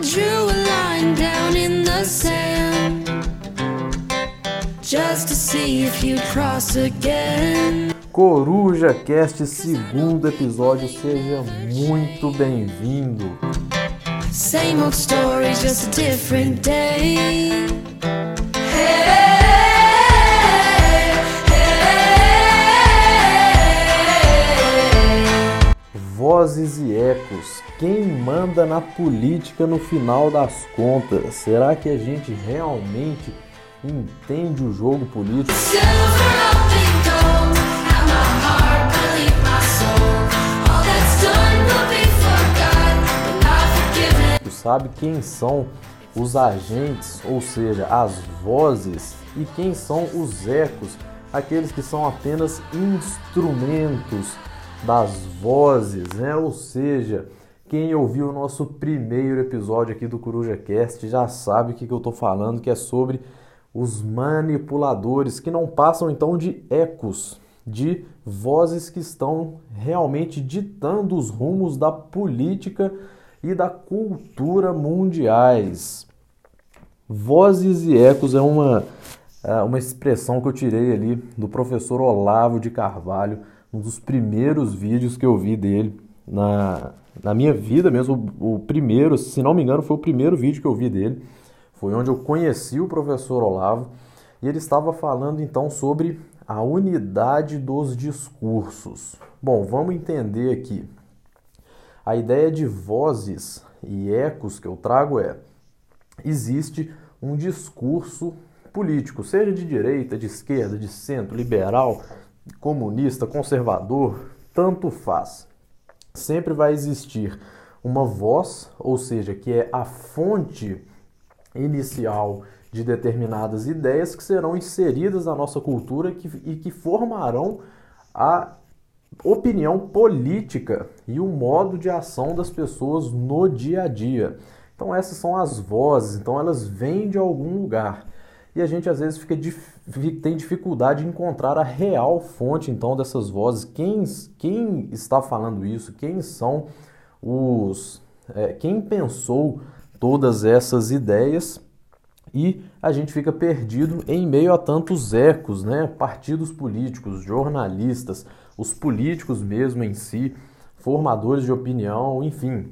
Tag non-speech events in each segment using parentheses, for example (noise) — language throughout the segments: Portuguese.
Drew a line down in the sand just to see if you'd cross again. Coruja Cast, segundo episódio, seja muito bem-vindo. Same old story, just a different day. Vozes e ecos, quem manda na política no final das contas? Será que a gente realmente entende o jogo político? Tu sabe quem são os agentes, ou seja, as vozes, e quem são os ecos, aqueles que são apenas instrumentos das vozes, né? Ou seja, quem ouviu o nosso primeiro episódio aqui do Coruja Cast já sabe o que, que eu estou falando, que é sobre os manipuladores, que não passam então de ecos, de vozes que estão realmente ditando os rumos da política e da cultura mundiais. Vozes e ecos é uma, é uma expressão que eu tirei ali do professor Olavo de Carvalho, um dos primeiros vídeos que eu vi dele na, na minha vida mesmo. O, o primeiro, se não me engano, foi o primeiro vídeo que eu vi dele. Foi onde eu conheci o professor Olavo e ele estava falando então sobre a unidade dos discursos. Bom, vamos entender aqui. A ideia de vozes e ecos que eu trago é: existe um discurso político, seja de direita, de esquerda, de centro, liberal, comunista, conservador, tanto faz. Sempre vai existir uma voz, ou seja, que é a fonte inicial de determinadas ideias que serão inseridas na nossa cultura e que formarão a opinião política e o modo de ação das pessoas no dia a dia. Então essas são as vozes, então elas vêm de algum lugar. E a gente às vezes fica, tem dificuldade de encontrar a real fonte então dessas vozes. Quem, quem está falando isso? Quem são os. É, quem pensou todas essas ideias? E a gente fica perdido em meio a tantos ecos, né? Partidos políticos, jornalistas, os políticos mesmo em si, formadores de opinião, enfim,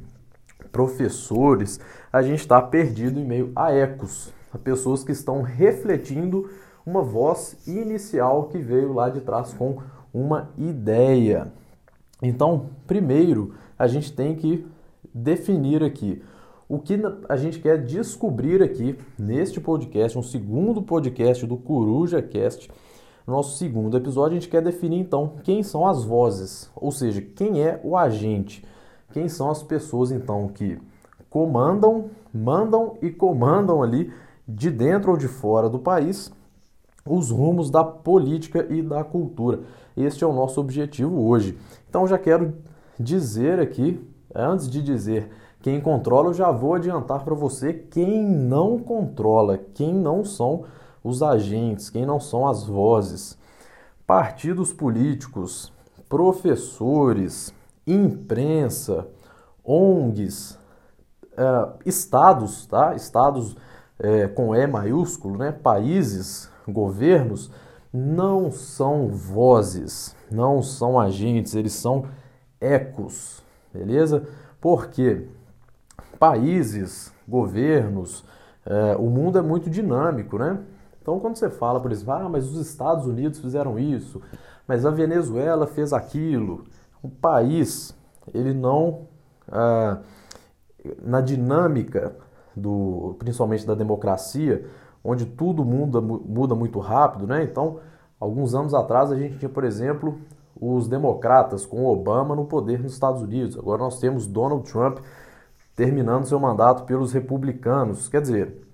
professores. A gente está perdido em meio a ecos, a pessoas que estão refletindo uma voz inicial que veio lá de trás com uma ideia. Então, primeiro, a gente tem que definir aqui o que a gente quer descobrir aqui neste podcast, um segundo podcast do Coruja Cast. No nosso segundo episódio, a gente quer definir então quem são as vozes, ou seja, quem é o agente, quem são as pessoas então que comandam, mandam e comandam ali de dentro ou de fora do país os rumos da política e da cultura. Este é o nosso objetivo hoje. Então já quero dizer aqui, antes de dizer quem controla, eu já vou adiantar para você quem não controla, quem não são os agentes, quem não são as vozes. Partidos políticos, professores, imprensa, ONGs, eh, estados, tá? Estados é, com E maiúsculo, né? países, governos, não são vozes, não são agentes, eles são ecos, beleza? Porque países, governos, é, o mundo é muito dinâmico, né? Então, quando você fala, por exemplo, ah, mas os Estados Unidos fizeram isso, mas a Venezuela fez aquilo, o país, ele não, ah, na dinâmica do, principalmente da democracia, onde tudo muda, muda muito rápido, né? Então, alguns anos atrás a gente tinha, por exemplo, os democratas com Obama no poder nos Estados Unidos. Agora nós temos Donald Trump terminando seu mandato pelos republicanos. Quer dizer,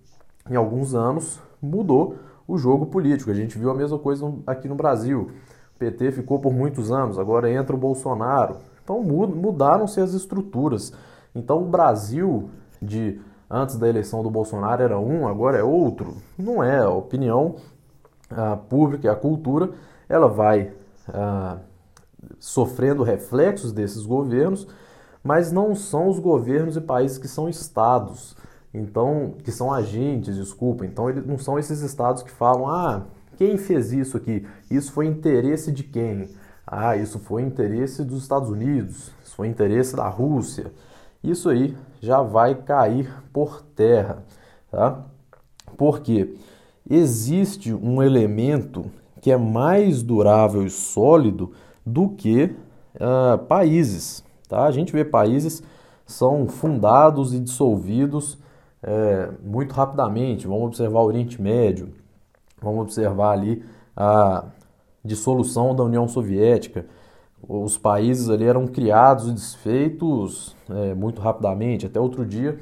em alguns anos mudou o jogo político. A gente viu a mesma coisa aqui no Brasil. O PT ficou por muitos anos, agora entra o Bolsonaro. Então mudaram-se as estruturas. Então o Brasil de antes da eleição do Bolsonaro era um, agora é outro. Não é. A opinião a pública a cultura ela vai sofrendo reflexos desses governos, mas não são os governos e países que são estados, então que são agentes, desculpa. Então eles não são esses estados que falam, ah, quem fez isso aqui? Isso foi interesse de quem? Ah, isso foi interesse dos Estados Unidos, isso foi interesse da Rússia. Isso aí já vai cair por terra, tá? Porque existe um elemento que é mais durável e sólido do que uh, países. Tá? A gente vê países são fundados e dissolvidos é, muito rapidamente. Vamos observar o Oriente Médio, vamos observar ali a dissolução da União Soviética. Os países ali eram criados e desfeitos é, muito rapidamente. Até outro dia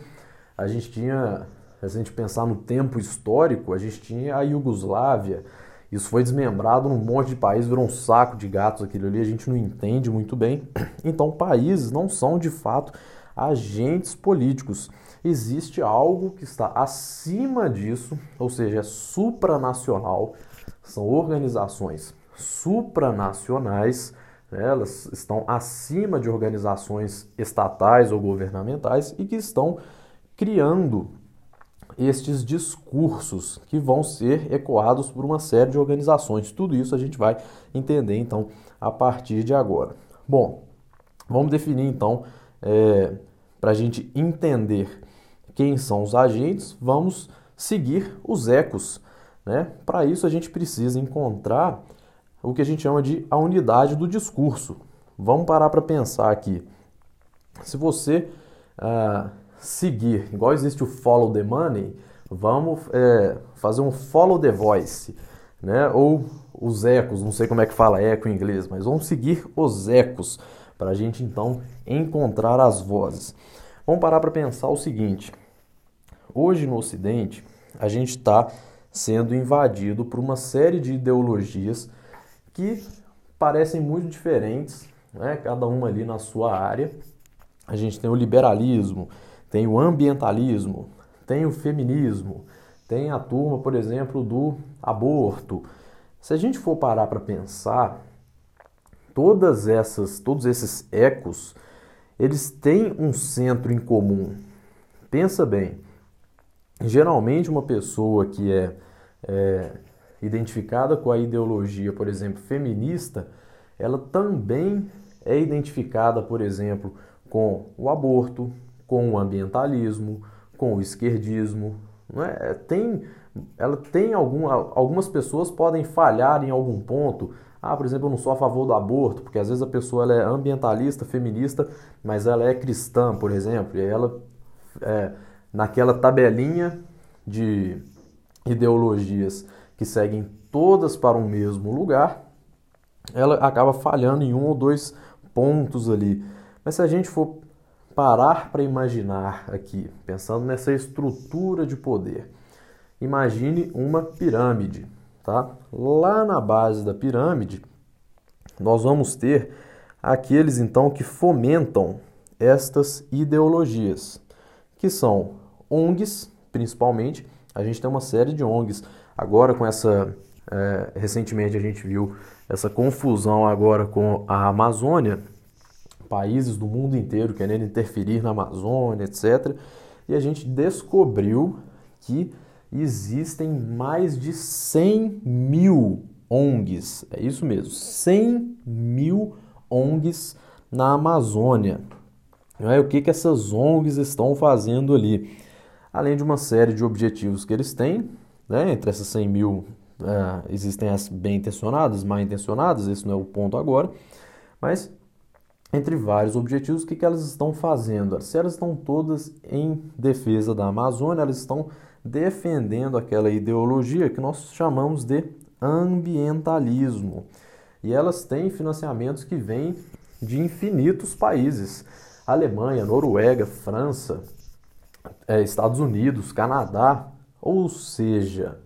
a gente tinha, se a gente pensar no tempo histórico, a gente tinha a Iugoslávia, isso foi desmembrado num monte de país, virou um saco de gatos aquilo ali, a gente não entende muito bem. (clears throat) Então, países não são de fato agentes políticos. Existe algo que está acima disso, ou seja, é supranacional, são organizações supranacionais, né? elas estão acima de organizações estatais ou governamentais e que estão criando estes discursos que vão ser ecoados por uma série de organizações. Tudo isso a gente vai entender então a partir de agora. Bom, vamos definir então, é, para a gente entender quem são os agentes, vamos seguir os ecos. Né? Para isso a gente precisa encontrar o que a gente chama de a unidade do discurso. Vamos parar para pensar aqui. Se você ah, seguir, igual existe o follow the money, vamos é, fazer um follow the voice, né? Ou os ecos, não sei como é que fala eco em inglês, mas vamos seguir os ecos para a gente então encontrar as vozes. Vamos parar para pensar o seguinte: hoje no Ocidente a gente está sendo invadido por uma série de ideologias que parecem muito diferentes, né? cada uma ali na sua área. A gente tem o liberalismo, tem o ambientalismo, tem o feminismo, tem a turma, por exemplo, do aborto. Se a gente for parar para pensar, todas essas, todos esses ecos, eles têm um centro em comum. Pensa bem, geralmente uma pessoa que é, é identificada com a ideologia, por exemplo, feminista, ela também é identificada, por exemplo, com o aborto, com o ambientalismo, com o esquerdismo. Não é? Tem, ela tem algum, algumas pessoas podem falhar em algum ponto. Ah, por exemplo, eu não sou a favor do aborto, porque às vezes a pessoa ela é ambientalista, feminista, mas ela é cristã, por exemplo, e ela, é, naquela tabelinha de ideologias que seguem todas para o mesmo lugar, ela acaba falhando em um ou dois pontos ali. Mas se a gente for parar para imaginar aqui, pensando nessa estrutura de poder. Imagine uma pirâmide, tá? Lá na base da pirâmide, nós vamos ter aqueles então que fomentam estas ideologias, que são ONGs, principalmente. A gente tem uma série de ONGs. Agora com essa é, recentemente a gente viu essa confusão agora com a Amazônia, países do mundo inteiro querendo interferir na Amazônia, etc. E a gente descobriu que existem mais de 100 mil ONGs, é isso mesmo, 100 mil ONGs na Amazônia. É, o que, que essas ONGs estão fazendo ali? Além de uma série de objetivos que eles têm, né, entre essas 100 mil é, existem as bem intencionadas, mal intencionadas, esse não é o ponto agora, mas entre vários objetivos, o que, que elas estão fazendo? Se elas estão todas em defesa da Amazônia, elas estão defendendo aquela ideologia que nós chamamos de ambientalismo. E elas têm financiamentos que vêm de infinitos países: Alemanha, Noruega, França, é, Estados Unidos, Canadá. Ou seja,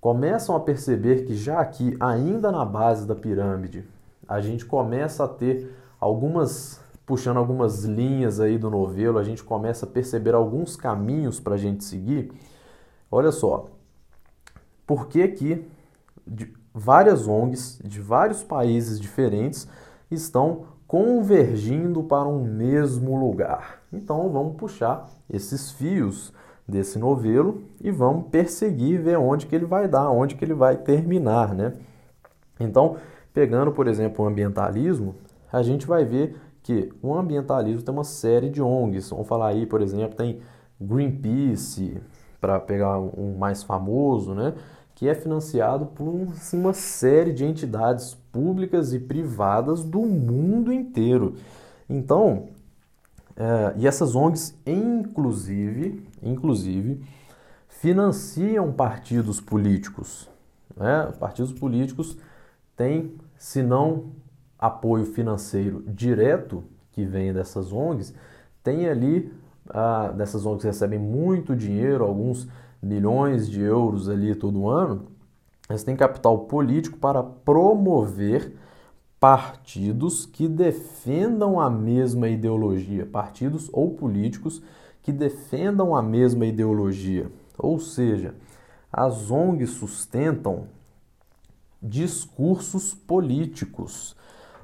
começam a perceber que já aqui, ainda na base da pirâmide, a gente começa a ter algumas puxando algumas linhas aí do novelo, a gente começa a perceber alguns caminhos para a gente seguir. Olha só, por que que várias ONGs de vários países diferentes estão convergindo para um mesmo lugar. Então vamos puxar esses fios desse novelo e vamos perseguir, ver onde que ele vai dar, onde que ele vai terminar, né? Então, pegando, por exemplo, o ambientalismo, a gente vai ver que o ambientalismo tem uma série de ONGs. Vamos falar aí, por exemplo, tem Greenpeace, para pegar um mais famoso, né? que é financiado por uma série de entidades públicas e privadas do mundo inteiro. Então, é, e essas ONGs, inclusive, inclusive, financiam partidos políticos. Né? Partidos políticos têm, se não apoio financeiro direto que vem dessas ONGs, tem ali, ah, dessas ONGs recebem muito dinheiro, alguns milhões de euros ali todo ano, eles têm capital político para promover partidos que defendam a mesma ideologia, partidos ou políticos que defendam a mesma ideologia. Ou seja, as ONGs sustentam discursos políticos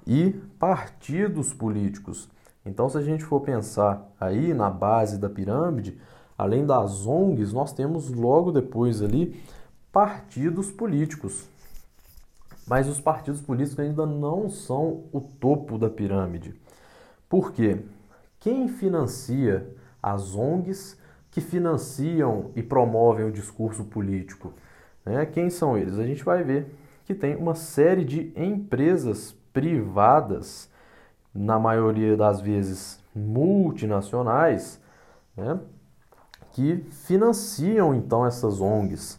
e partidos políticos. Então, se a gente for pensar aí na base da pirâmide, além das ONGs, nós temos logo depois ali partidos políticos. Mas os partidos políticos ainda não são o topo da pirâmide. Por quê? Quem financia as ONGs que financiam e promovem o discurso político? Né? Quem são eles? A gente vai ver que tem uma série de empresas privadas, na maioria das vezes multinacionais, né? que financiam então essas ONGs.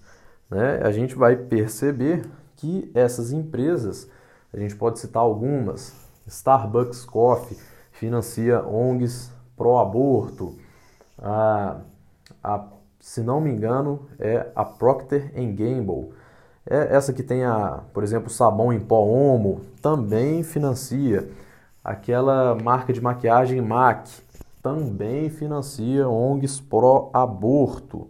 Né? A gente vai perceber que essas empresas, a gente pode citar algumas, Starbucks Coffee financia ONGs pró-aborto, a, a, se não me engano é a Procter Gamble, é essa que tem a, por exemplo, sabão em pó Omo, também financia. Aquela marca de maquiagem MAC também financia ONGs pró-aborto.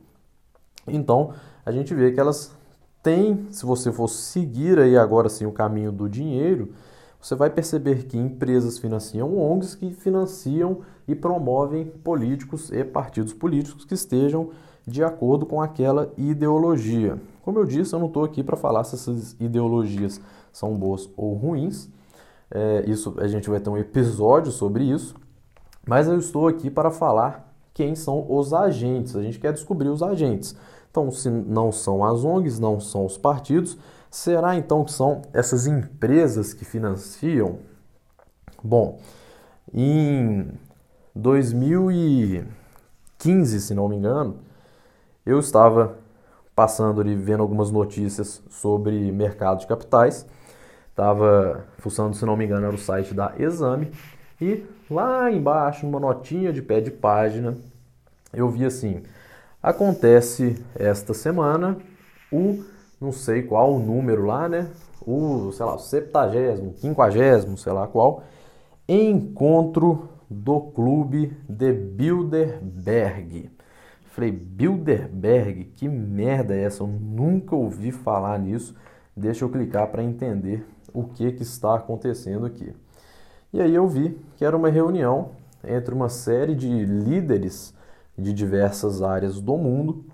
Então, a gente vê que elas têm, se você for seguir aí agora sim o caminho do dinheiro, você vai perceber que empresas financiam ONGs que financiam e promovem políticos e partidos políticos que estejam de acordo com aquela ideologia. Como eu disse, eu não estou aqui para falar se essas ideologias são boas ou ruins. É, isso a gente vai ter um episódio sobre isso. Mas eu estou aqui para falar quem são os agentes. A gente quer descobrir os agentes. Então, se não são as ONGs, não são os partidos, será então que são essas empresas que financiam? Bom, em 2015, se não me engano, eu estava passando ali, vendo algumas notícias sobre mercado de capitais. Estava fuçando, se não me engano, era o site da Exame. E lá embaixo, numa notinha de pé de página, eu vi assim: acontece esta semana o não sei qual o número lá, né? O, sei lá, o septagésimo, quinquagésimo, sei lá qual, encontro do clube de Bilderberg. Falei, Bilderberg, que merda é essa? Eu nunca ouvi falar nisso. Deixa eu clicar para entender o que, que está acontecendo aqui. E aí eu vi que era uma reunião entre uma série de líderes de diversas áreas do mundo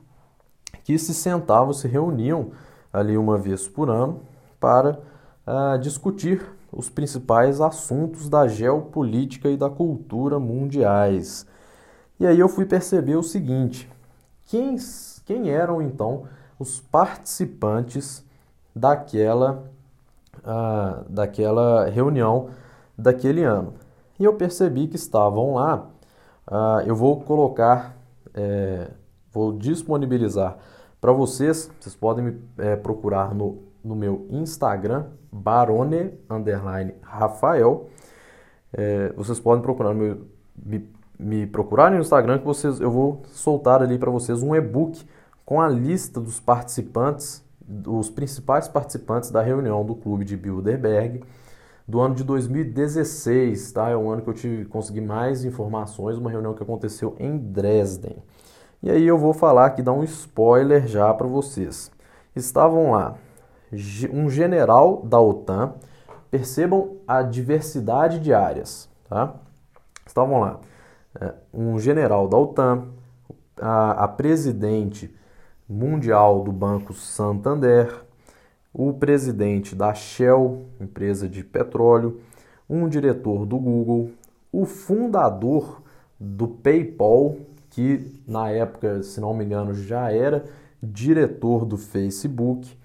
que se sentavam, se reuniam ali uma vez por ano para uh, discutir os principais assuntos da geopolítica e da cultura mundiais. E aí eu fui perceber o seguinte: quem, quem eram então os participantes daquela, uh, daquela reunião daquele ano. E eu percebi que estavam lá. Uh, eu vou colocar, é, vou disponibilizar para vocês. Vocês podem me é, procurar no, no meu Instagram, Barone underline Rafael. É, vocês podem procurar me, me procurar no Instagram que vocês, eu vou soltar ali para vocês um e-book com a lista dos participantes, dos principais participantes da reunião do clube de Bilderberg do ano de 2016, tá? É um ano que eu tive consegui mais informações, uma reunião que aconteceu em Dresden. E aí eu vou falar aqui, dar um spoiler já para vocês. Estavam lá um general da OTAN, percebam a diversidade de áreas, tá? Então vamos lá. É, um general da OTAN, a, a presidente mundial do Banco Santander, o presidente da Shell, empresa de petróleo, um diretor do Google, o fundador do PayPal, que na época, se não me engano, já era diretor do Facebook.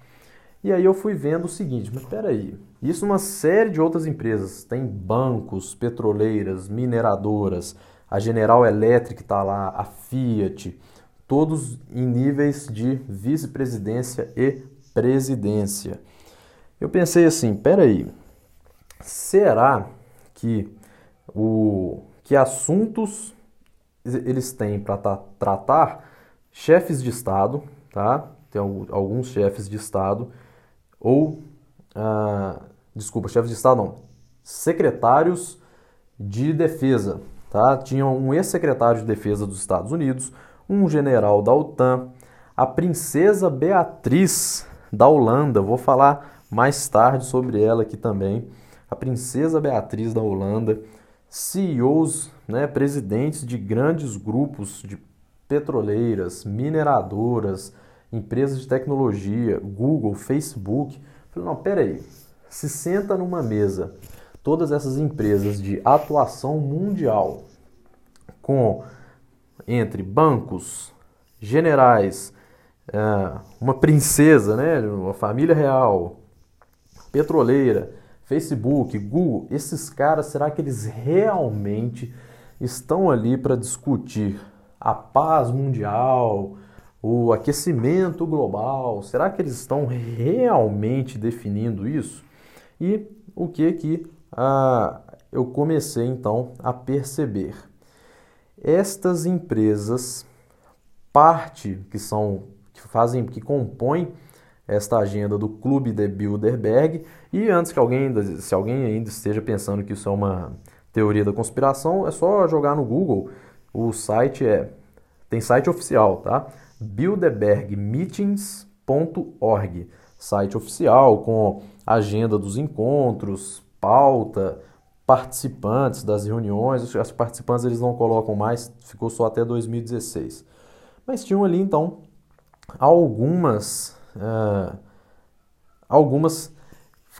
E aí eu fui vendo o seguinte, mas espera aí, isso uma série de outras empresas, tem bancos, petroleiras, mineradoras, a General Electric está lá, a Fiat, todos em níveis de vice-presidência e presidência. Eu pensei assim, peraí, será que o que assuntos eles têm para tratar chefes de estado, tá? Tem alguns chefes de estado ou ah, desculpa, chefes de estado não, secretários de defesa, tá? Tinha um ex-secretário de defesa dos Estados Unidos, um general da OTAN, a princesa Beatriz da Holanda. Vou falar mais tarde sobre ela aqui também. A princesa Beatriz da Holanda, CEOs, né, presidentes de grandes grupos de petroleiras, mineradoras, empresas de tecnologia, Google, Facebook. Falei, não, peraí, se senta numa mesa todas essas empresas de atuação mundial com entre bancos, generais, é, uma princesa, né, uma família real, petroleira, Facebook, Google, esses caras, será que eles realmente estão ali para discutir a paz mundial, o aquecimento global? Será que eles estão realmente definindo isso? E o que que ah, eu comecei então a perceber? Estas empresas, parte que são que fazem, que compõem esta agenda do Clube de Bilderberg. E antes que alguém, se alguém ainda esteja pensando que isso é uma teoria da conspiração, é só jogar no Google. O site é tem site oficial, tá? bilderbergmeetings.org, site oficial com agenda dos encontros, pauta, participantes das reuniões. Os participantes eles não colocam mais, ficou só até 2016. Mas tinham ali então algumas, uh, algumas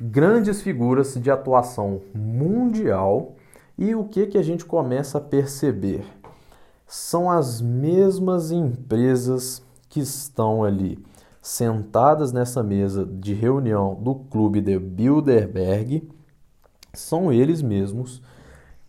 grandes figuras de atuação mundial e o que, que a gente começa a perceber? São as mesmas empresas que estão ali sentadas nessa mesa de reunião do clube de Bilderberg, são eles mesmos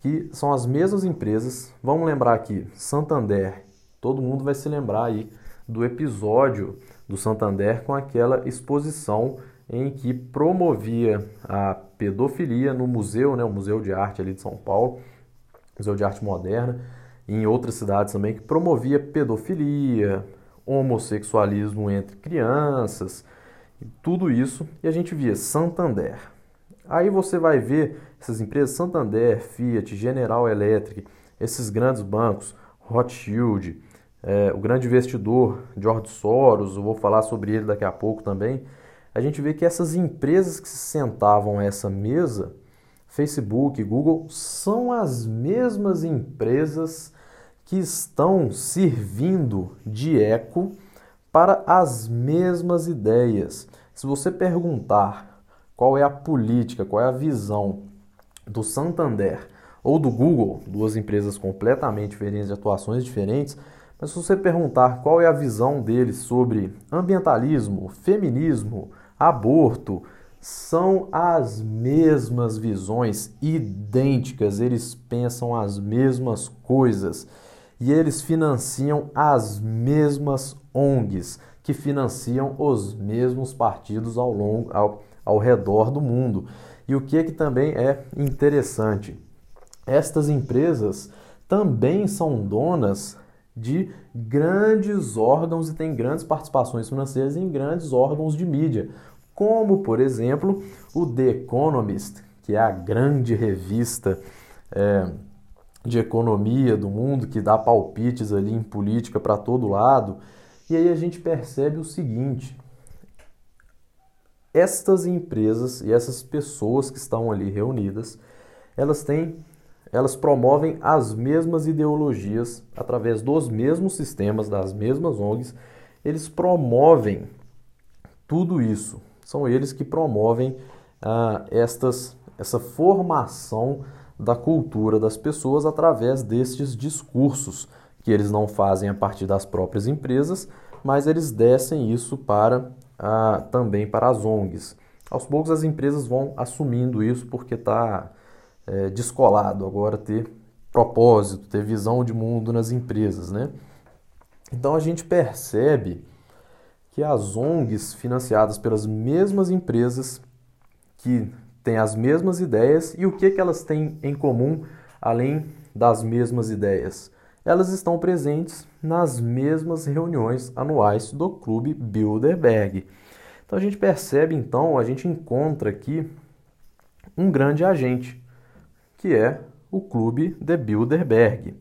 que são as mesmas empresas. Vamos lembrar aqui, Santander, todo mundo vai se lembrar aí do episódio do Santander com aquela exposição em que promovia a pedofilia no museu, né, o Museu de Arte ali de São Paulo, Museu de Arte Moderna, em outras cidades também, que promovia pedofilia, homossexualismo entre crianças, tudo isso, e a gente via Santander. Aí você vai ver essas empresas Santander, Fiat, General Electric, esses grandes bancos, Rothschild, é, o grande investidor George Soros, eu vou falar sobre ele daqui a pouco também, a gente vê que essas empresas que se sentavam a essa mesa, Facebook, Google, são as mesmas empresas que estão servindo de eco para as mesmas ideias. Se você perguntar qual é a política, qual é a visão do Santander ou do Google, duas empresas completamente diferentes, de atuações diferentes, mas se você perguntar qual é a visão deles sobre ambientalismo, feminismo, aborto, são as mesmas visões, idênticas, eles pensam as mesmas coisas e eles financiam as mesmas ONGs que financiam os mesmos partidos ao, longo, ao, ao redor do mundo. E o que, é que também é interessante? Estas empresas também são donas de grandes órgãos e tem grandes participações financeiras em grandes órgãos de mídia, como, por exemplo, o The Economist, que é a grande revista é, de economia do mundo, que dá palpites ali em política para todo lado. E aí a gente percebe o seguinte: estas empresas e essas pessoas que estão ali reunidas, elas têm elas promovem as mesmas ideologias através dos mesmos sistemas, das mesmas ONGs, eles promovem tudo isso. São eles que promovem ah, estas, essa formação da cultura das pessoas através destes discursos que eles não fazem a partir das próprias empresas, mas eles descem isso para ah, também para as ONGs. Aos poucos as empresas vão assumindo isso porque está é, descolado agora ter propósito, ter visão de mundo nas empresas, né? Então a gente percebe que as ONGs financiadas pelas mesmas empresas que têm as mesmas ideias e o que, que elas têm em comum além das mesmas ideias? Elas estão presentes nas mesmas reuniões anuais do Clube Bilderberg. Então a gente percebe então, a gente encontra aqui um grande agente, que é o Clube de Bilderberg.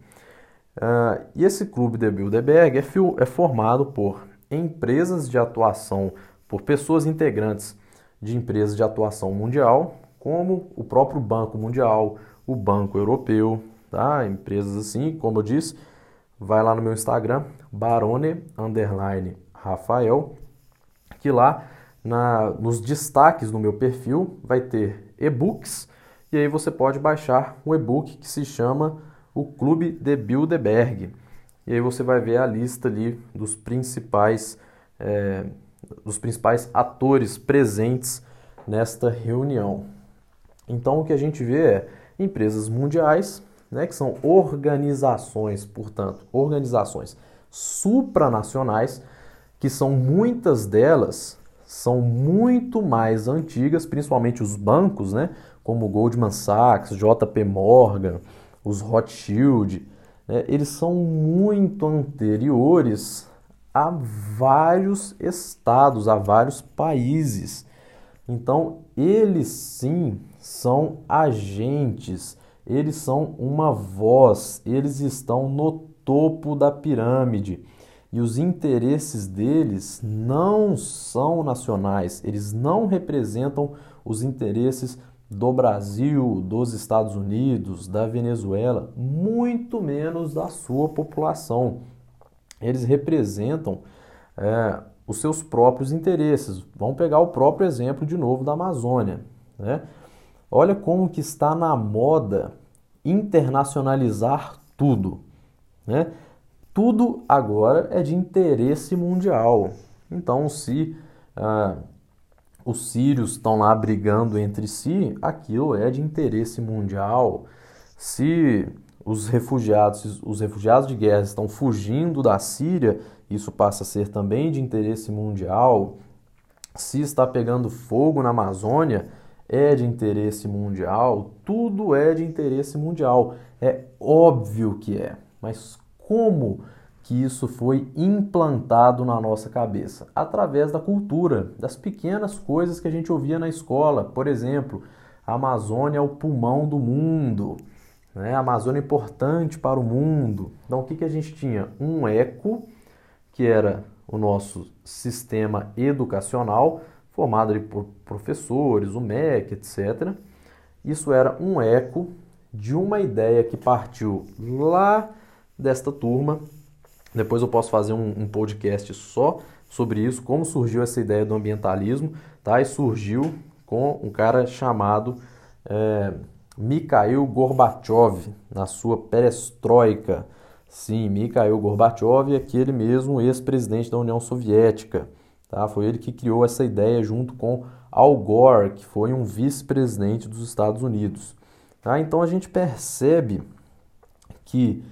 Uh, e esse Clube de Bilderberg é, é formado por empresas de atuação, por pessoas integrantes de empresas de atuação mundial, como o próprio Banco Mundial, o Banco Europeu, tá? Empresas assim, como eu disse, vai lá no meu Instagram, Barone underline Rafael, que lá na, nos destaques do meu perfil vai ter e-books e aí você pode baixar um e-book que se chama o Clube de Bilderberg. E aí você vai ver a lista ali dos principais, é, dos principais atores presentes nesta reunião. Então o que a gente vê é empresas mundiais, né, que são organizações, portanto, organizações supranacionais, que são muitas delas são muito mais antigas, principalmente os bancos, né, como Goldman Sachs, JP Morgan, os Rothschild, né, eles são muito anteriores a vários estados, a vários países. Então, eles sim são agentes, eles são uma voz, eles estão no topo da pirâmide. E os interesses deles não são nacionais, eles não representam os interesses do Brasil, dos Estados Unidos, da Venezuela, muito menos da sua população. Eles representam é, os seus próprios interesses. Vamos pegar o próprio exemplo de novo da Amazônia. Né? Olha como que está na moda internacionalizar tudo. Né? Tudo agora é de interesse mundial. Então, se ah, os sírios estão lá brigando entre si, aquilo é de interesse mundial. Se os refugiados, os refugiados de guerra estão fugindo da Síria, isso passa a ser também de interesse mundial. Se está pegando fogo na Amazônia, é de interesse mundial. Tudo é de interesse mundial. É óbvio que é. Mas como que isso foi implantado na nossa cabeça? Através da cultura, das pequenas coisas que a gente ouvia na escola. Por exemplo, a Amazônia é o pulmão do mundo. Né? A Amazônia é importante para o mundo. Então, o que, que a gente tinha? Um eco, que era o nosso sistema educacional, formado por professores, o MEC, etc. Isso era um eco de uma ideia que partiu lá desta turma depois eu posso fazer um, um podcast só sobre isso, como surgiu essa ideia do ambientalismo, tá? E surgiu com um cara chamado é, Mikhail Gorbachev, na sua perestroika. Sim, Mikhail Gorbachev é aquele mesmo ex-presidente da União Soviética. Tá? Foi ele que criou essa ideia junto com Al Gore, que foi um vice-presidente dos Estados Unidos. Tá? Então a gente percebe que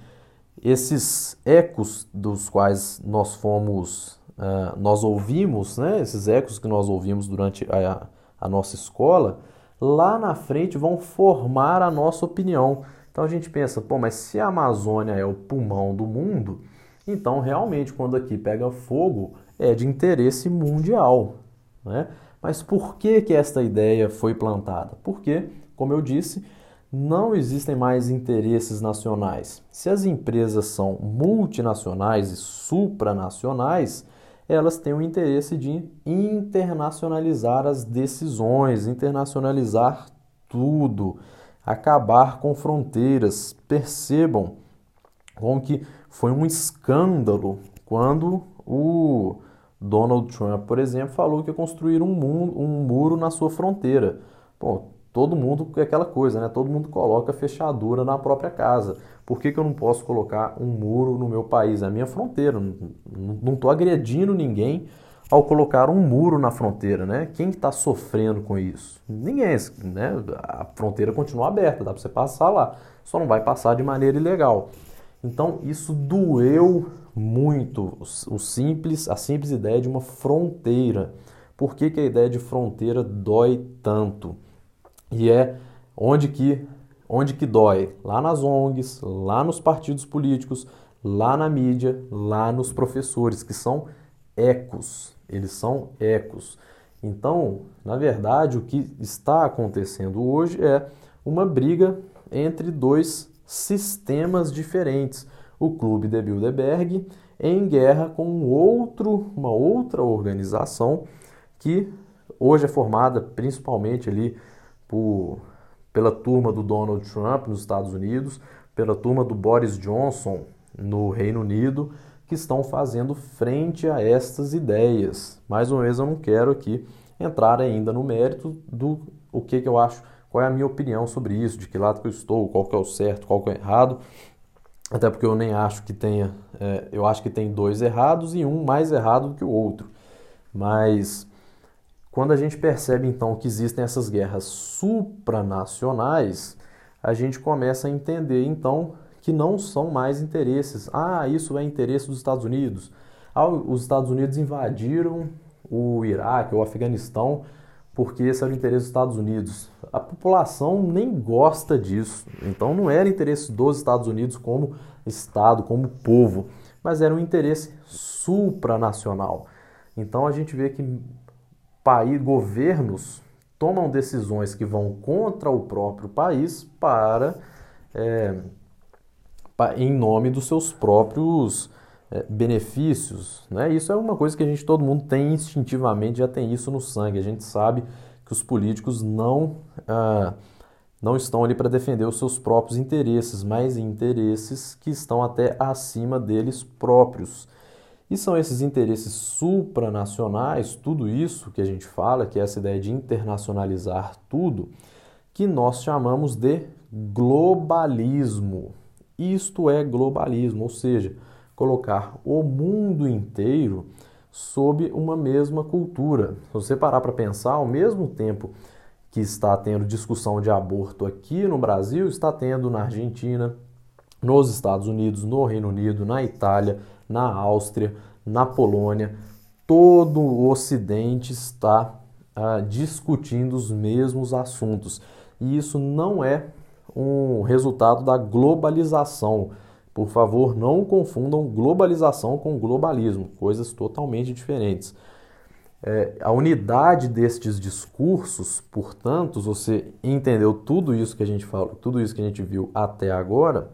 esses ecos dos quais nós fomos, uh, nós ouvimos, né, esses ecos que nós ouvimos durante a, a nossa escola, lá na frente vão formar a nossa opinião. Então a gente pensa, pô, mas se a Amazônia é o pulmão do mundo, então realmente quando aqui pega fogo é de interesse mundial, né? Mas por que que esta ideia foi plantada? Porque, como eu disse, não existem mais interesses nacionais. Se as empresas são multinacionais e supranacionais, elas têm o interesse de internacionalizar as decisões, internacionalizar tudo, acabar com fronteiras. Percebam como que foi um escândalo quando o Donald Trump, por exemplo, falou que ia construir um muro, um muro na sua fronteira. Bom, todo mundo é aquela coisa, né? Todo mundo coloca fechadura na própria casa. Por que, que eu não posso colocar um muro no meu país? É a minha fronteira. Não estou agredindo ninguém ao colocar um muro na fronteira, né? Quem está sofrendo com isso? Ninguém, né? A fronteira continua aberta, dá para você passar lá. Só não vai passar de maneira ilegal. Então isso doeu muito o simples, a simples ideia de uma fronteira. Por que, que a ideia de fronteira dói tanto? E é onde que onde que dói? Lá nas ONGs, lá nos partidos políticos, lá na mídia, lá nos professores, que são ecos. Eles são ecos. Então, na verdade, o que está acontecendo hoje é uma briga entre dois sistemas diferentes. O Clube de Bilderberg em guerra com outro, uma outra organização que hoje é formada principalmente ali por, pela turma do Donald Trump nos Estados Unidos, pela turma do Boris Johnson no Reino Unido, que estão fazendo frente a estas ideias. Mais uma vez, eu não quero aqui entrar ainda no mérito do o que, que eu acho qual é a minha opinião sobre isso, de que lado que eu estou, qual que é o certo, qual que é o errado. Até porque eu nem acho que tenha, é, eu acho que tem dois errados e um mais errado do que o outro. Mas quando a gente percebe então que existem essas guerras supranacionais, a gente começa a entender então que não são mais interesses. Ah, isso é interesse dos Estados Unidos. Ah, os Estados Unidos invadiram o Iraque, o Afeganistão porque esse era o interesse dos Estados Unidos. A população nem gosta disso, então não era interesse dos Estados Unidos como Estado, como povo, mas era um interesse supranacional. Então a gente vê que país, governos tomam decisões que vão contra o próprio país para é, em nome dos seus próprios é, benefícios, né? Isso é uma coisa que a gente todo mundo tem instintivamente, já tem isso no sangue. A gente sabe que os políticos não ah, não estão ali para defender os seus próprios interesses, mas interesses que estão até acima deles próprios. E são esses interesses supranacionais, tudo isso que a gente fala, que é essa ideia de internacionalizar tudo, que nós chamamos de globalismo. Isto é globalismo, ou seja, colocar o mundo inteiro sob uma mesma cultura. Se você parar para pensar, ao mesmo tempo que está tendo discussão de aborto aqui no Brasil, está tendo na Argentina, nos Estados Unidos, no Reino Unido, na Itália, na Áustria, na Polônia. Todo o Ocidente está ah, discutindo os mesmos assuntos. E isso não é um resultado da globalização por favor, não confundam globalização com globalismo, coisas totalmente diferentes. É, a unidade destes discursos, portanto, você entendeu tudo isso que a gente falou, tudo isso que a gente viu até agora,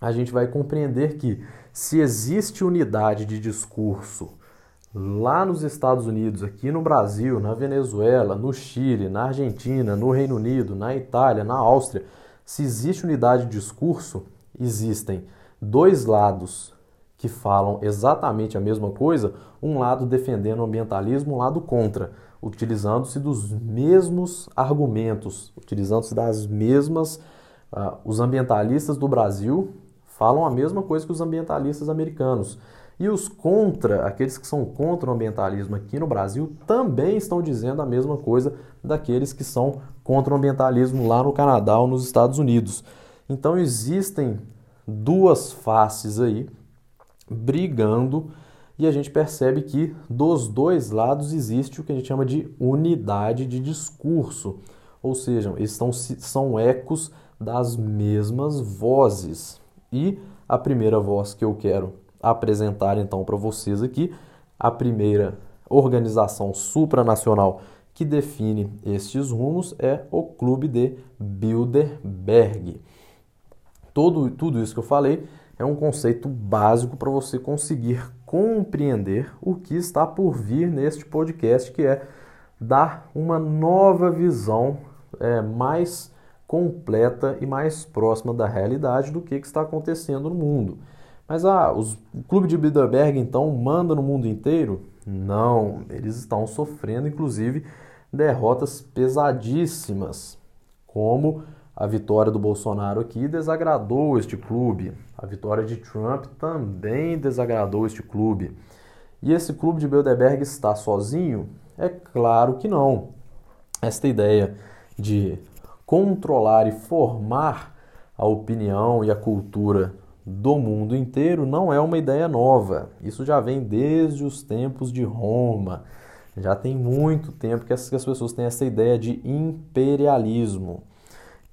a gente vai compreender que se existe unidade de discurso lá nos Estados Unidos, aqui no Brasil, na Venezuela, no Chile, na Argentina, no Reino Unido, na Itália, na Áustria, se existe unidade de discurso, existem dois lados que falam exatamente a mesma coisa, um lado defendendo o ambientalismo, um lado contra, utilizando-se dos mesmos argumentos, utilizando-se das mesmas. Uh, os ambientalistas do Brasil falam a mesma coisa que os ambientalistas americanos. E os contra, aqueles que são contra o ambientalismo aqui no Brasil, também estão dizendo a mesma coisa daqueles que são contra o ambientalismo lá no Canadá ou nos Estados Unidos. Então existem duas faces aí brigando e a gente percebe que dos dois lados existe o que a gente chama de unidade de discurso, ou seja, estão, são ecos das mesmas vozes. E a primeira voz que eu quero apresentar então para vocês aqui, a primeira organização supranacional que define estes rumos é o Clube de Bilderberg. Todo, tudo isso que eu falei é um conceito básico para você conseguir compreender o que está por vir neste podcast, que é dar uma nova visão é, mais completa e mais próxima da realidade do que, que está acontecendo no mundo. Mas ah, os, o clube de Bilderberg então manda no mundo inteiro? Não, eles estão sofrendo inclusive derrotas pesadíssimas, como a vitória do Bolsonaro aqui desagradou este clube. A vitória de Trump também desagradou este clube. E esse clube de Bilderberg está sozinho? É claro que não. Esta ideia de controlar e formar a opinião e a cultura do mundo inteiro não é uma ideia nova. Isso já vem desde os tempos de Roma. Já tem muito tempo que as pessoas têm essa ideia de imperialismo.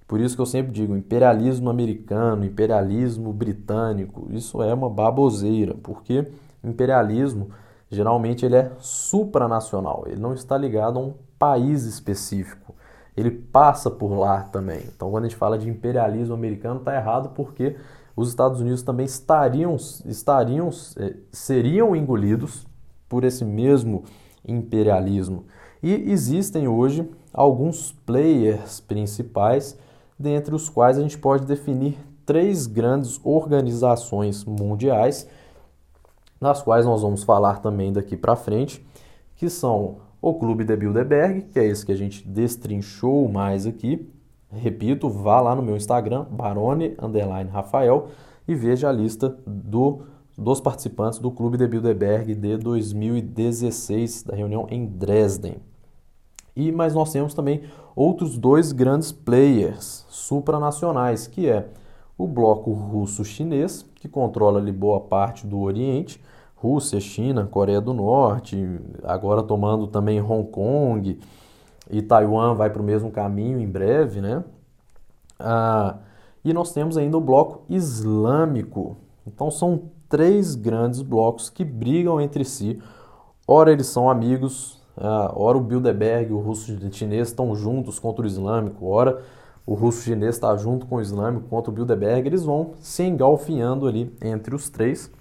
Por isso que eu sempre digo, imperialismo americano, imperialismo britânico, isso é uma baboseira, porque imperialismo geralmente ele é supranacional, ele não está ligado a um país específico, ele passa por lá também. Então, quando a gente fala de imperialismo americano, está errado porque os Estados Unidos também estariam, estariam, eh, seriam engolidos por esse mesmo imperialismo. E existem hoje alguns players principais dentre os quais a gente pode definir três grandes organizações mundiais, das quais nós vamos falar também daqui para frente, que são o Clube de Bilderberg, que é esse que a gente destrinchou mais aqui. Repito, vá lá no meu Instagram, Barone Rafael, e veja a lista do, dos participantes do Clube de Bilderberg de 2016, da reunião em Dresden. E mas nós temos também outros dois grandes players supranacionais, que é o bloco russo-chinês, que controla ali boa parte do Oriente, Rússia, China, Coreia do Norte, agora tomando também Hong Kong e Taiwan vai para o mesmo caminho em breve, né? Ah, e nós temos ainda o bloco islâmico. Então são três grandes blocos que brigam entre si. Ora eles são amigos, ah, ora o Bilderberg e o russo chinês estão juntos contra o islâmico, ora o russo chinês está junto com o islâmico contra o Bilderberg, eles vão se engalfinhando ali entre os três.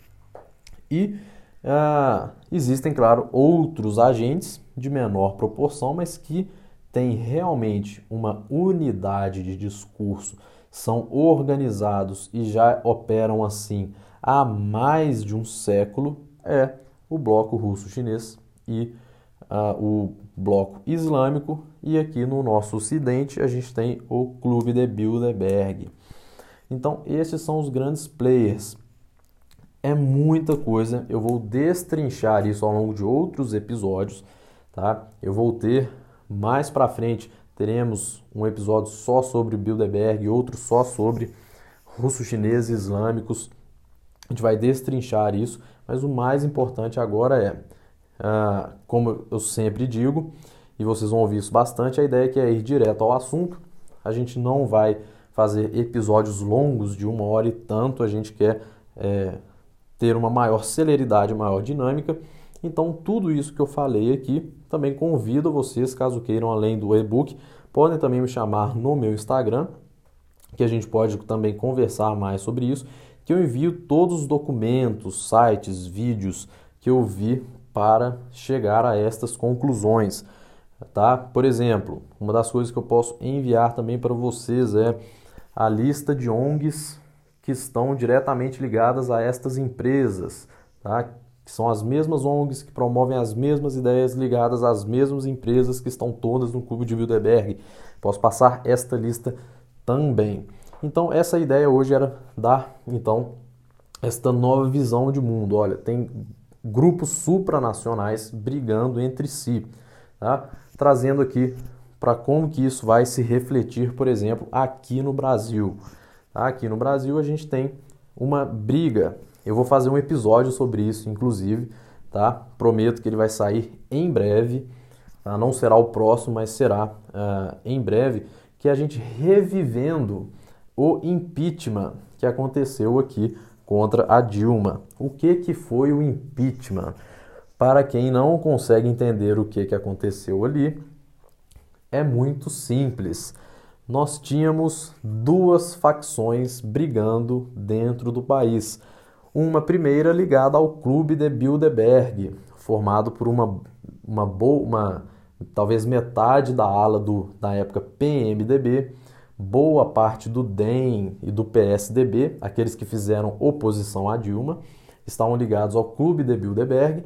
E ah, existem, claro, outros agentes de menor proporção, mas que têm realmente uma unidade de discurso, são organizados e já operam assim há mais de um século, é o bloco russo-chinês e uh, o bloco islâmico e aqui no nosso ocidente a gente tem o Clube de Bilderberg. Então esses são os grandes players. É muita coisa, eu vou destrinchar isso ao longo de outros episódios, tá? Eu vou ter mais para frente teremos um episódio só sobre Bilderberg, outro só sobre russos, chineses, islâmicos. A gente vai destrinchar isso, mas o mais importante agora é ah, como eu sempre digo, e vocês vão ouvir isso bastante, a ideia é que é ir direto ao assunto. A gente não vai fazer episódios longos de uma hora e tanto, a gente quer é, ter uma maior celeridade, maior dinâmica. Então, tudo isso que eu falei aqui, também convido vocês, caso queiram, além do e-book, podem também me chamar no meu Instagram, que a gente pode também conversar mais sobre isso, que eu envio todos os documentos, sites, vídeos que eu vi para chegar a estas conclusões. Tá? Por exemplo, uma das coisas que eu posso enviar também para vocês é a lista de ONGs que estão diretamente ligadas a estas empresas, tá? que são as mesmas ONGs que promovem as mesmas ideias ligadas às mesmas empresas que estão todas no Clube de Bilderberg. Posso passar esta lista também. Então, essa ideia hoje era dar então esta nova visão de mundo. Olha, tem grupos supranacionais brigando entre si, tá? trazendo aqui para como que isso vai se refletir, por exemplo, aqui no Brasil. Aqui no Brasil a gente tem uma briga. Eu vou fazer um episódio sobre isso, inclusive, tá? Prometo que ele vai sair em breve. Tá? Não será o próximo, mas será uh, em breve que a gente revivendo o impeachment que aconteceu aqui contra a Dilma. O que, que foi o impeachment? Para quem não consegue entender o que, que aconteceu ali, é muito simples. Nós tínhamos duas facções brigando dentro do país. Uma primeira ligada ao Clube de Bilderberg, formado por uma, uma boa, uma, talvez metade da ala do, da época PMDB, boa parte do DEM e do PSDB, aqueles que fizeram oposição a Dilma, estavam ligados ao Clube de Bilderberg,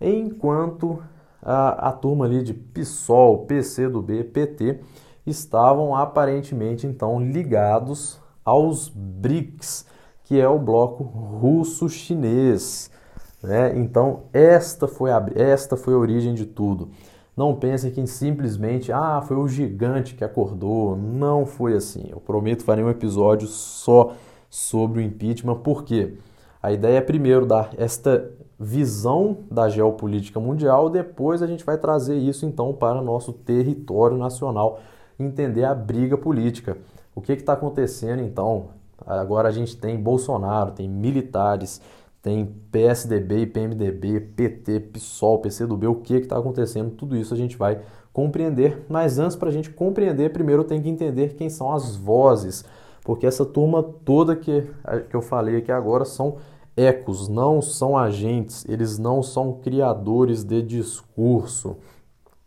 enquanto a, a turma ali de PSOL, PCdoB, PT estavam aparentemente então ligados aos BRICS, que é o bloco russo-chinês. Né? Então, esta foi, a, esta foi a origem de tudo. Não pensem que simplesmente, ah, foi o gigante que acordou. Não foi assim. Eu prometo farei um episódio só sobre o impeachment, porque a ideia é primeiro dar esta visão da geopolítica mundial, depois a gente vai trazer isso então para nosso território nacional, entender a briga política. O que está acontecendo então? Agora a gente tem Bolsonaro, tem militares, tem PSDB PMDB, PT, PSOL, PCdoB, o que está acontecendo? Tudo isso a gente vai compreender, mas antes para a gente compreender, primeiro tem que entender quem são as vozes, porque essa turma toda que, que eu falei aqui agora são ecos, não são agentes, eles não são criadores de discurso,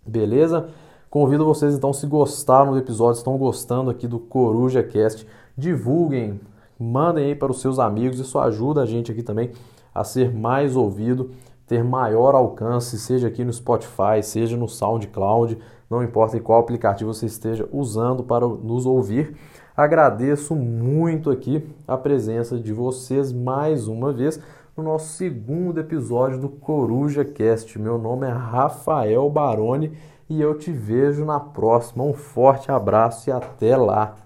beleza? Convido vocês então, se gostaram do episódio, estão gostando aqui do Coruja Cast, divulguem, mandem aí para os seus amigos, isso ajuda a gente aqui também a ser mais ouvido, ter maior alcance, seja aqui no Spotify, seja no SoundCloud, não importa em qual aplicativo você esteja usando para nos ouvir. Agradeço muito aqui a presença de vocês mais uma vez no nosso segundo episódio do Coruja Cast. Meu nome é Rafael Baroni e eu te vejo na próxima. Um forte abraço e até lá!